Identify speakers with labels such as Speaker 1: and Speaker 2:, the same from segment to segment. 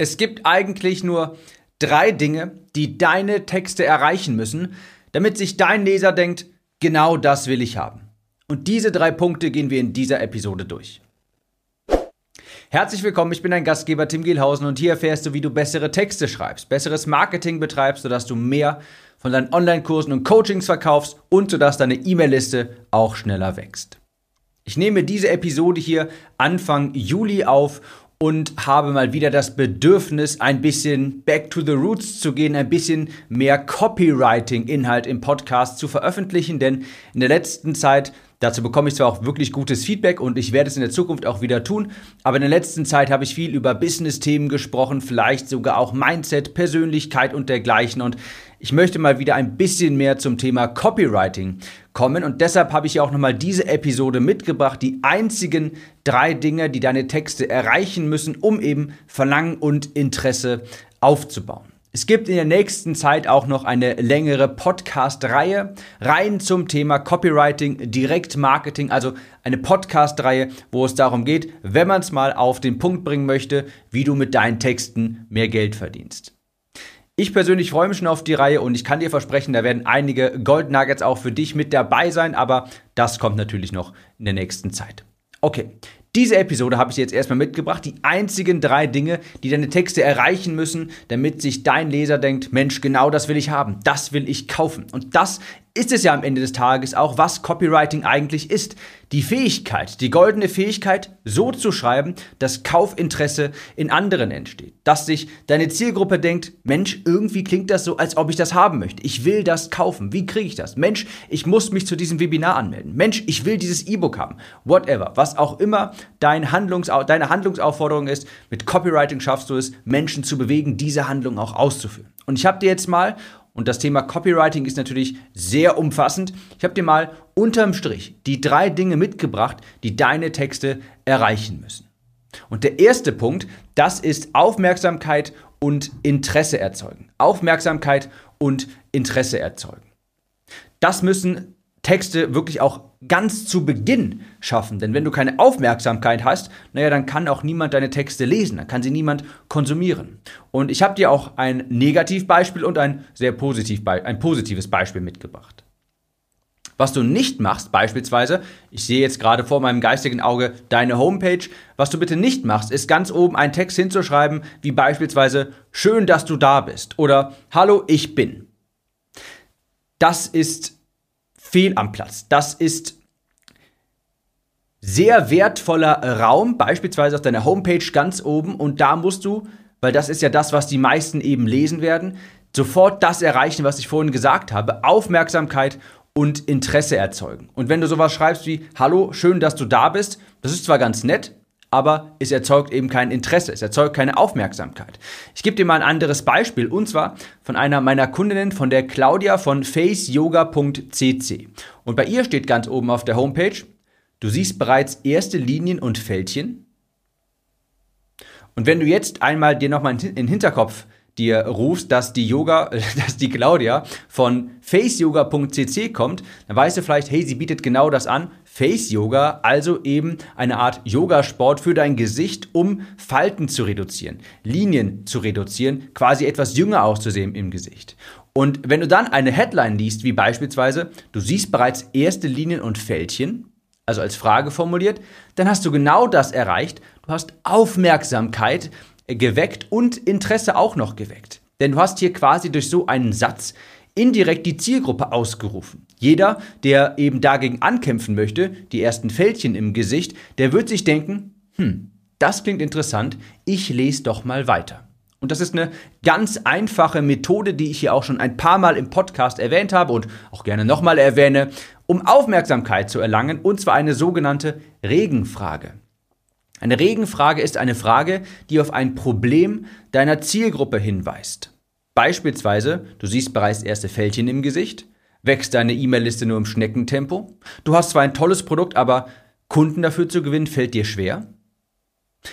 Speaker 1: Es gibt eigentlich nur drei Dinge, die deine Texte erreichen müssen, damit sich dein Leser denkt, genau das will ich haben. Und diese drei Punkte gehen wir in dieser Episode durch. Herzlich willkommen, ich bin dein Gastgeber Tim Gielhausen und hier erfährst du, wie du bessere Texte schreibst, besseres Marketing betreibst, sodass du mehr von deinen Online-Kursen und Coachings verkaufst und sodass deine E-Mail-Liste auch schneller wächst. Ich nehme diese Episode hier Anfang Juli auf und habe mal wieder das Bedürfnis, ein bisschen back to the roots zu gehen, ein bisschen mehr Copywriting-Inhalt im Podcast zu veröffentlichen, denn in der letzten Zeit Dazu bekomme ich zwar auch wirklich gutes Feedback und ich werde es in der Zukunft auch wieder tun, aber in der letzten Zeit habe ich viel über Business-Themen gesprochen, vielleicht sogar auch Mindset, Persönlichkeit und dergleichen und ich möchte mal wieder ein bisschen mehr zum Thema Copywriting kommen und deshalb habe ich auch nochmal diese Episode mitgebracht, die einzigen drei Dinge, die deine Texte erreichen müssen, um eben Verlangen und Interesse aufzubauen. Es gibt in der nächsten Zeit auch noch eine längere Podcast-Reihe rein zum Thema Copywriting, Direktmarketing, also eine Podcast-Reihe, wo es darum geht, wenn man es mal auf den Punkt bringen möchte, wie du mit deinen Texten mehr Geld verdienst. Ich persönlich freue mich schon auf die Reihe und ich kann dir versprechen, da werden einige Gold Nuggets auch für dich mit dabei sein, aber das kommt natürlich noch in der nächsten Zeit. Okay, diese Episode habe ich dir jetzt erstmal mitgebracht. Die einzigen drei Dinge, die deine Texte erreichen müssen, damit sich dein Leser denkt, Mensch, genau das will ich haben, das will ich kaufen. Und das ist es ja am Ende des Tages auch, was Copywriting eigentlich ist. Die Fähigkeit, die goldene Fähigkeit, so zu schreiben, dass Kaufinteresse in anderen entsteht. Dass sich deine Zielgruppe denkt, Mensch, irgendwie klingt das so, als ob ich das haben möchte. Ich will das kaufen. Wie kriege ich das? Mensch, ich muss mich zu diesem Webinar anmelden. Mensch, ich will dieses E-Book haben. Whatever. Was auch immer dein Handlungs deine Handlungsaufforderung ist, mit Copywriting schaffst du es, Menschen zu bewegen, diese Handlung auch auszuführen. Und ich habe dir jetzt mal und das Thema Copywriting ist natürlich sehr umfassend. Ich habe dir mal unterm Strich die drei Dinge mitgebracht, die deine Texte erreichen müssen. Und der erste Punkt, das ist Aufmerksamkeit und Interesse erzeugen. Aufmerksamkeit und Interesse erzeugen. Das müssen Texte wirklich auch ganz zu Beginn schaffen. Denn wenn du keine Aufmerksamkeit hast, naja, dann kann auch niemand deine Texte lesen, dann kann sie niemand konsumieren. Und ich habe dir auch ein Negativbeispiel und ein sehr positiv, ein positives Beispiel mitgebracht. Was du nicht machst, beispielsweise, ich sehe jetzt gerade vor meinem geistigen Auge deine Homepage, was du bitte nicht machst, ist ganz oben einen Text hinzuschreiben, wie beispielsweise Schön, dass du da bist oder Hallo, ich bin. Das ist fehl am Platz. Das ist sehr wertvoller Raum, beispielsweise auf deiner Homepage ganz oben. Und da musst du, weil das ist ja das, was die meisten eben lesen werden, sofort das erreichen, was ich vorhin gesagt habe. Aufmerksamkeit und Interesse erzeugen. Und wenn du sowas schreibst wie, hallo, schön, dass du da bist, das ist zwar ganz nett, aber es erzeugt eben kein Interesse, es erzeugt keine Aufmerksamkeit. Ich gebe dir mal ein anderes Beispiel und zwar von einer meiner Kundinnen, von der Claudia von faceyoga.cc. Und bei ihr steht ganz oben auf der Homepage, du siehst bereits erste Linien und Fältchen. Und wenn du jetzt einmal dir nochmal in den Hinterkopf dir rufst, dass die Yoga, dass die Claudia von faceyoga.cc kommt, dann weißt du vielleicht, hey, sie bietet genau das an. Face Yoga, also eben eine Art Yogasport für dein Gesicht, um Falten zu reduzieren, Linien zu reduzieren, quasi etwas jünger auszusehen im Gesicht. Und wenn du dann eine Headline liest, wie beispielsweise, du siehst bereits erste Linien und Fältchen, also als Frage formuliert, dann hast du genau das erreicht. Du hast Aufmerksamkeit geweckt und Interesse auch noch geweckt. Denn du hast hier quasi durch so einen Satz indirekt die Zielgruppe ausgerufen. Jeder, der eben dagegen ankämpfen möchte, die ersten Fältchen im Gesicht, der wird sich denken, hm, das klingt interessant, ich lese doch mal weiter. Und das ist eine ganz einfache Methode, die ich hier auch schon ein paar Mal im Podcast erwähnt habe und auch gerne nochmal erwähne, um Aufmerksamkeit zu erlangen, und zwar eine sogenannte Regenfrage. Eine Regenfrage ist eine Frage, die auf ein Problem deiner Zielgruppe hinweist. Beispielsweise, du siehst bereits erste Fältchen im Gesicht, wächst deine E-Mail-Liste nur im Schneckentempo, du hast zwar ein tolles Produkt, aber Kunden dafür zu gewinnen fällt dir schwer.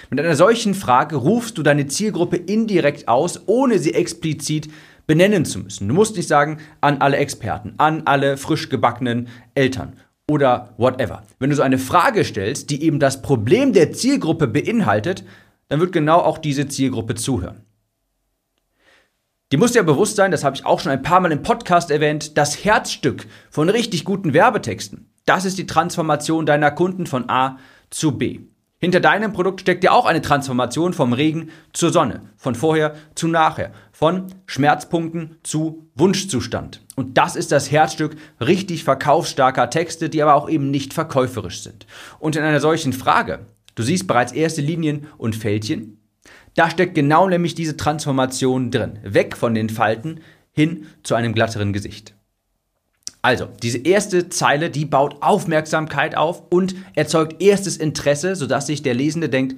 Speaker 1: Mit einer solchen Frage rufst du deine Zielgruppe indirekt aus, ohne sie explizit benennen zu müssen. Du musst nicht sagen an alle Experten, an alle frisch gebackenen Eltern oder whatever. Wenn du so eine Frage stellst, die eben das Problem der Zielgruppe beinhaltet, dann wird genau auch diese Zielgruppe zuhören. Die muss ja bewusst sein, das habe ich auch schon ein paar Mal im Podcast erwähnt, das Herzstück von richtig guten Werbetexten. Das ist die Transformation deiner Kunden von A zu B. Hinter deinem Produkt steckt ja auch eine Transformation vom Regen zur Sonne, von vorher zu nachher, von Schmerzpunkten zu Wunschzustand. Und das ist das Herzstück richtig verkaufsstarker Texte, die aber auch eben nicht verkäuferisch sind. Und in einer solchen Frage, du siehst bereits erste Linien und Fältchen, da steckt genau nämlich diese Transformation drin. Weg von den Falten hin zu einem glatteren Gesicht. Also, diese erste Zeile, die baut Aufmerksamkeit auf und erzeugt erstes Interesse, sodass sich der Lesende denkt,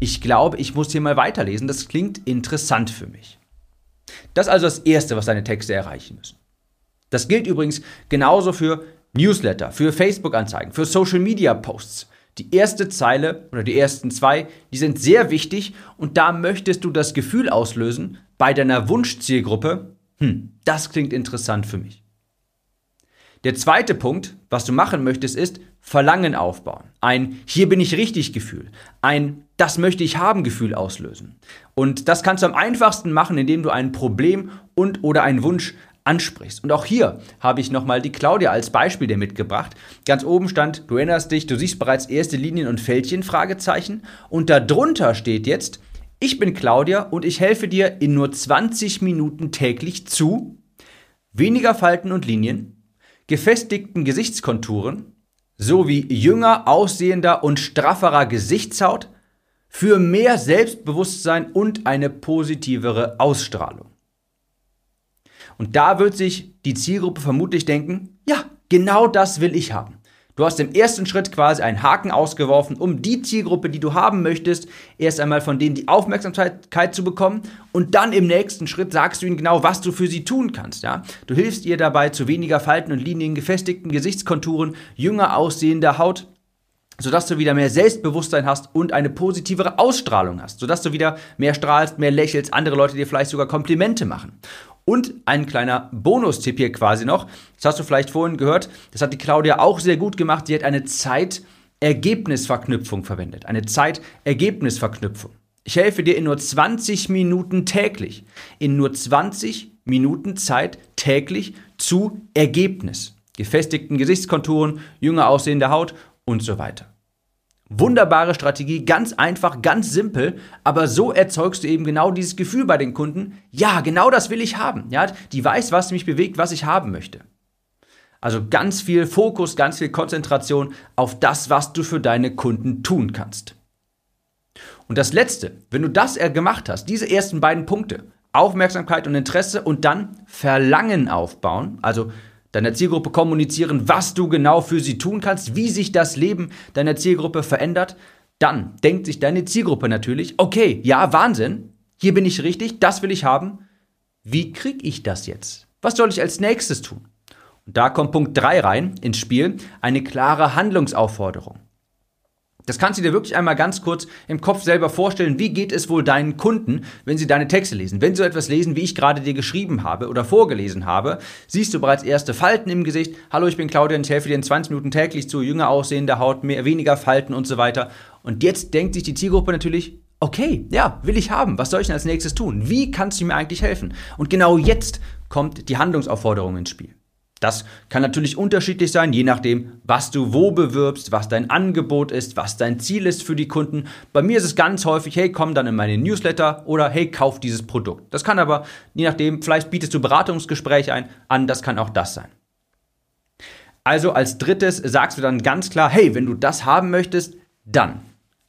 Speaker 1: ich glaube, ich muss hier mal weiterlesen, das klingt interessant für mich. Das ist also das Erste, was deine Texte erreichen müssen. Das gilt übrigens genauso für Newsletter, für Facebook-Anzeigen, für Social-Media-Posts. Die erste Zeile oder die ersten zwei, die sind sehr wichtig und da möchtest du das Gefühl auslösen bei deiner Wunschzielgruppe, hm, das klingt interessant für mich. Der zweite Punkt, was du machen möchtest, ist Verlangen aufbauen. Ein Hier bin ich richtig Gefühl. Ein Das möchte ich haben Gefühl auslösen. Und das kannst du am einfachsten machen, indem du ein Problem und oder einen Wunsch ansprichst. Und auch hier habe ich nochmal die Claudia als Beispiel dir mitgebracht. Ganz oben stand, du erinnerst dich, du siehst bereits erste Linien und Fältchen, Fragezeichen. Und darunter steht jetzt, ich bin Claudia und ich helfe dir in nur 20 Minuten täglich zu weniger Falten und Linien, gefestigten Gesichtskonturen sowie jünger aussehender und strafferer Gesichtshaut für mehr Selbstbewusstsein und eine positivere Ausstrahlung. Und da wird sich die Zielgruppe vermutlich denken, ja, genau das will ich haben. Du hast im ersten Schritt quasi einen Haken ausgeworfen, um die Zielgruppe, die du haben möchtest, erst einmal von denen die Aufmerksamkeit zu bekommen und dann im nächsten Schritt sagst du ihnen genau, was du für sie tun kannst. Ja? Du hilfst ihr dabei zu weniger Falten und Linien, gefestigten Gesichtskonturen, jünger aussehender Haut sodass du wieder mehr Selbstbewusstsein hast und eine positivere Ausstrahlung hast, sodass du wieder mehr strahlst, mehr lächelst, andere Leute dir vielleicht sogar Komplimente machen. Und ein kleiner Bonustipp hier quasi noch. Das hast du vielleicht vorhin gehört. Das hat die Claudia auch sehr gut gemacht. Sie hat eine Zeit-Ergebnisverknüpfung verwendet. Eine Zeit-Ergebnisverknüpfung. Ich helfe dir in nur 20 Minuten täglich. In nur 20 Minuten Zeit täglich zu Ergebnis. Gefestigten Gesichtskonturen, jünger aussehende Haut und so weiter. Wunderbare Strategie, ganz einfach, ganz simpel, aber so erzeugst du eben genau dieses Gefühl bei den Kunden, ja, genau das will ich haben. Ja, die weiß, was mich bewegt, was ich haben möchte. Also ganz viel Fokus, ganz viel Konzentration auf das, was du für deine Kunden tun kannst. Und das letzte, wenn du das gemacht hast, diese ersten beiden Punkte, Aufmerksamkeit und Interesse und dann Verlangen aufbauen, also deiner Zielgruppe kommunizieren, was du genau für sie tun kannst, wie sich das Leben deiner Zielgruppe verändert, dann denkt sich deine Zielgruppe natürlich, okay, ja, Wahnsinn, hier bin ich richtig, das will ich haben. Wie kriege ich das jetzt? Was soll ich als nächstes tun? Und da kommt Punkt 3 rein ins Spiel, eine klare Handlungsaufforderung. Das kannst du dir wirklich einmal ganz kurz im Kopf selber vorstellen. Wie geht es wohl deinen Kunden, wenn sie deine Texte lesen? Wenn sie so etwas lesen, wie ich gerade dir geschrieben habe oder vorgelesen habe, siehst du bereits erste Falten im Gesicht. Hallo, ich bin Claudia und ich helfe dir in 20 Minuten täglich zu jünger aussehender Haut, mehr, weniger Falten und so weiter. Und jetzt denkt sich die Zielgruppe natürlich, okay, ja, will ich haben. Was soll ich denn als nächstes tun? Wie kannst du mir eigentlich helfen? Und genau jetzt kommt die Handlungsaufforderung ins Spiel. Das kann natürlich unterschiedlich sein, je nachdem, was du wo bewirbst, was dein Angebot ist, was dein Ziel ist für die Kunden. Bei mir ist es ganz häufig, hey, komm dann in meine Newsletter oder hey, kauf dieses Produkt. Das kann aber, je nachdem, vielleicht bietest du Beratungsgespräche ein, an, das kann auch das sein. Also als drittes sagst du dann ganz klar, hey, wenn du das haben möchtest, dann.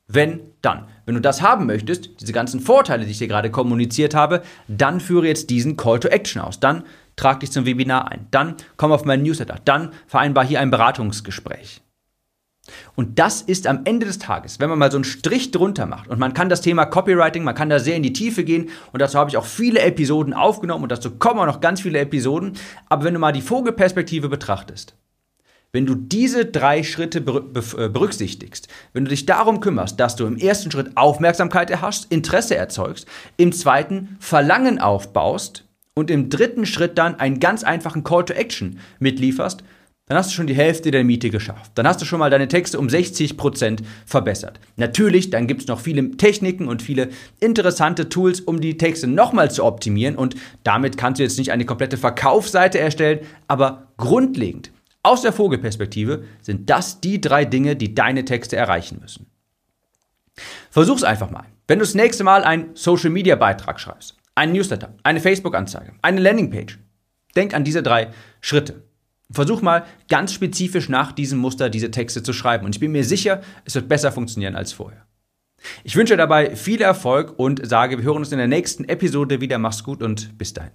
Speaker 1: Wenn, dann. Wenn du das haben möchtest, diese ganzen Vorteile, die ich dir gerade kommuniziert habe, dann führe jetzt diesen Call to Action aus. Dann trag dich zum Webinar ein. Dann komm auf meinen Newsletter. Dann vereinbar hier ein Beratungsgespräch. Und das ist am Ende des Tages, wenn man mal so einen Strich drunter macht und man kann das Thema Copywriting, man kann da sehr in die Tiefe gehen und dazu habe ich auch viele Episoden aufgenommen und dazu kommen auch noch ganz viele Episoden. Aber wenn du mal die Vogelperspektive betrachtest, wenn du diese drei Schritte äh, berücksichtigst, wenn du dich darum kümmerst, dass du im ersten Schritt Aufmerksamkeit erhascht, Interesse erzeugst, im zweiten Verlangen aufbaust und im dritten Schritt dann einen ganz einfachen Call to Action mitlieferst, dann hast du schon die Hälfte der Miete geschafft. Dann hast du schon mal deine Texte um 60% verbessert. Natürlich, dann gibt es noch viele Techniken und viele interessante Tools, um die Texte nochmal zu optimieren und damit kannst du jetzt nicht eine komplette Verkaufsseite erstellen, aber grundlegend, aus der Vogelperspektive, sind das die drei Dinge, die deine Texte erreichen müssen. Versuch's einfach mal. Wenn du das nächste Mal einen Social Media Beitrag schreibst, einen Newsletter, eine Facebook-Anzeige, eine Landingpage, denk an diese drei Schritte. Versuch mal ganz spezifisch nach diesem Muster diese Texte zu schreiben und ich bin mir sicher, es wird besser funktionieren als vorher. Ich wünsche dabei viel Erfolg und sage, wir hören uns in der nächsten Episode wieder. Mach's gut und bis dahin.